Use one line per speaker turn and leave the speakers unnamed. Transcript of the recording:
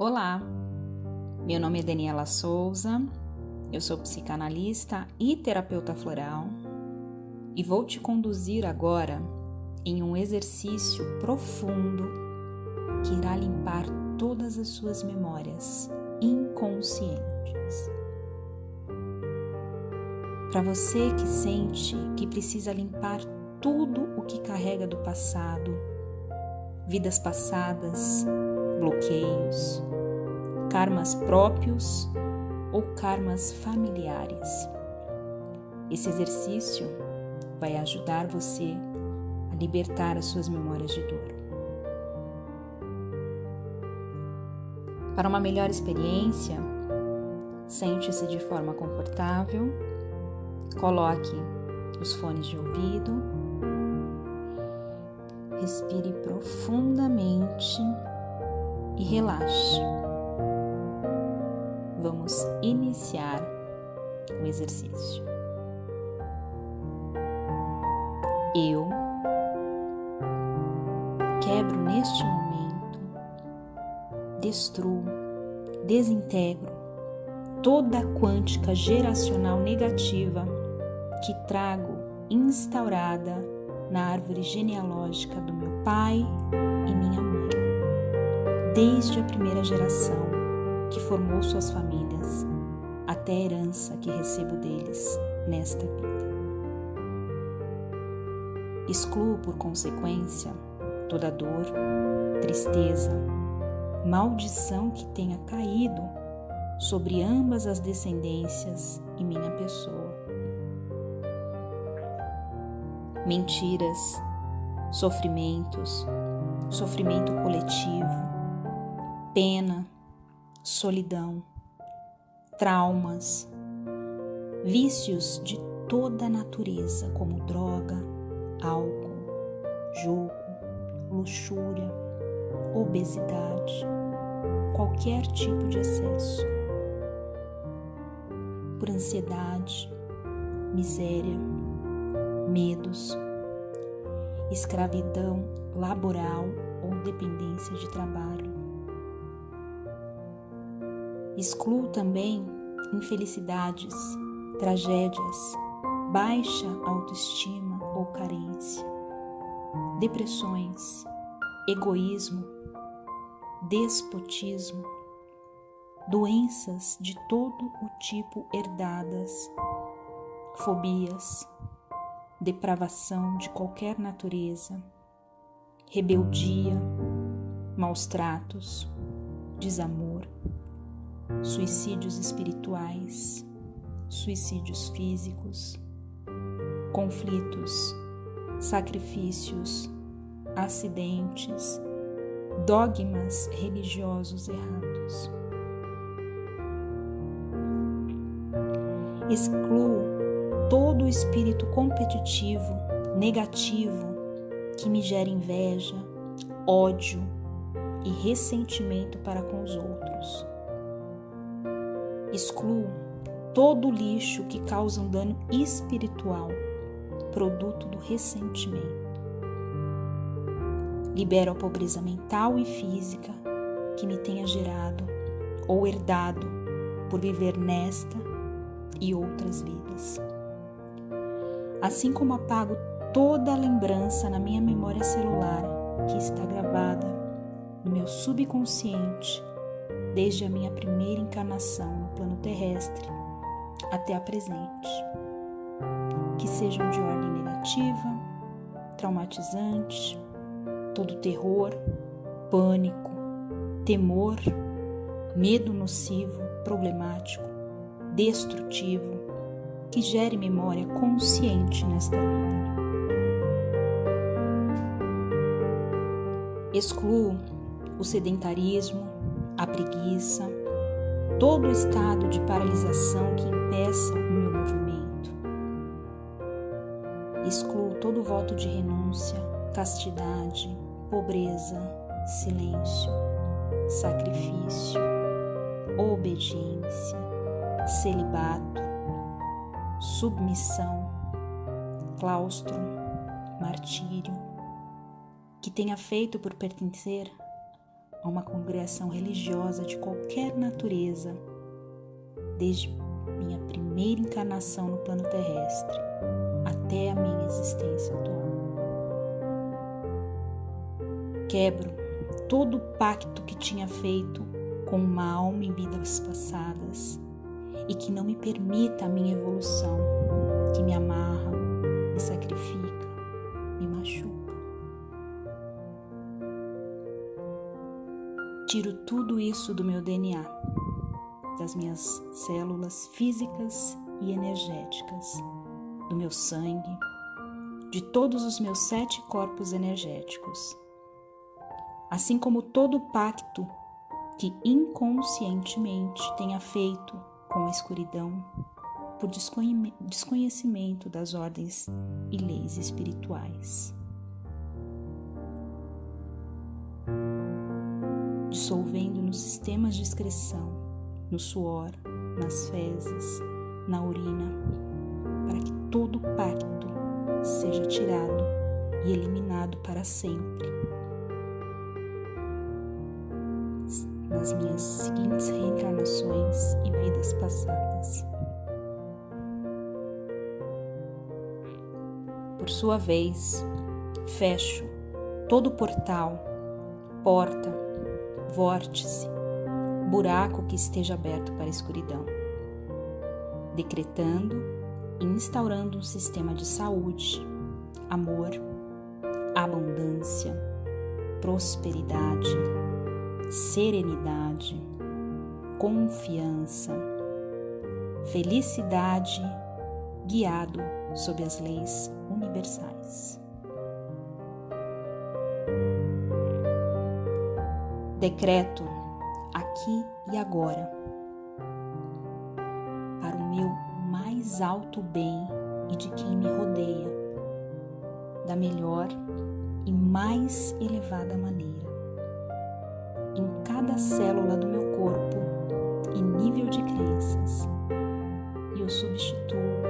Olá, meu nome é Daniela Souza, eu sou psicanalista e terapeuta floral e vou te conduzir agora em um exercício profundo que irá limpar todas as suas memórias inconscientes. Para você que sente que precisa limpar tudo o que carrega do passado, vidas passadas, bloqueios, karmas próprios ou karmas familiares. Esse exercício vai ajudar você a libertar as suas memórias de dor. Para uma melhor experiência, sente-se de forma confortável, coloque os fones de ouvido, respire profundamente e relaxe. Vamos iniciar o exercício. Eu quebro neste momento, destruo, desintegro toda a quântica geracional negativa que trago instaurada na árvore genealógica do meu pai e minha mãe, desde a primeira geração que formou suas famílias até a herança que recebo deles nesta vida. Excluo por consequência toda dor, tristeza, maldição que tenha caído sobre ambas as descendências e minha pessoa. Mentiras, sofrimentos, sofrimento coletivo, pena, solidão, traumas, vícios de toda natureza, como droga, álcool, jogo, luxúria, obesidade, qualquer tipo de excesso, por ansiedade, miséria, medos, escravidão laboral ou dependência de trabalho Excluo também infelicidades, tragédias, baixa autoestima ou carência, depressões, egoísmo, despotismo, doenças de todo o tipo herdadas, fobias, depravação de qualquer natureza, rebeldia, maus tratos, desamor suicídios espirituais, suicídios físicos, conflitos, sacrifícios, acidentes, dogmas religiosos errados. Excluo todo o espírito competitivo, negativo, que me gera inveja, ódio e ressentimento para com os outros Excluo todo o lixo que causa um dano espiritual, produto do ressentimento. Libero a pobreza mental e física que me tenha gerado ou herdado por viver nesta e outras vidas. Assim como apago toda a lembrança na minha memória celular que está gravada no meu subconsciente desde a minha primeira encarnação no plano terrestre até a presente, que sejam de ordem negativa, traumatizante, todo terror, pânico, temor, medo nocivo, problemático, destrutivo, que gere memória consciente nesta vida. Excluo o sedentarismo, a preguiça, todo estado de paralisação que impeça o meu movimento. Excluo todo voto de renúncia, castidade, pobreza, silêncio, sacrifício, obediência, celibato, submissão, claustro, martírio, que tenha feito por pertencer a uma congregação religiosa de qualquer natureza, desde minha primeira encarnação no plano terrestre até a minha existência atual. Quebro todo o pacto que tinha feito com uma alma em vidas passadas e que não me permita a minha evolução, que me amarra, me sacrifica, me machuca. Tiro tudo isso do meu DNA, das minhas células físicas e energéticas, do meu sangue, de todos os meus sete corpos energéticos. Assim como todo pacto que inconscientemente tenha feito com a escuridão por desconhecimento das ordens e leis espirituais. Dissolvendo nos sistemas de excreção, no suor, nas fezes, na urina, para que todo pacto seja tirado e eliminado para sempre. Nas minhas seguintes reencarnações e vidas passadas. Por sua vez, fecho todo portal, porta, vórtice, buraco que esteja aberto para a escuridão, decretando e instaurando um sistema de saúde, amor, abundância, prosperidade, serenidade, confiança, felicidade, guiado sob as leis universais. Decreto aqui e agora para o meu mais alto bem e de quem me rodeia, da melhor e mais elevada maneira. Em cada célula do meu corpo e nível de crenças, eu substituo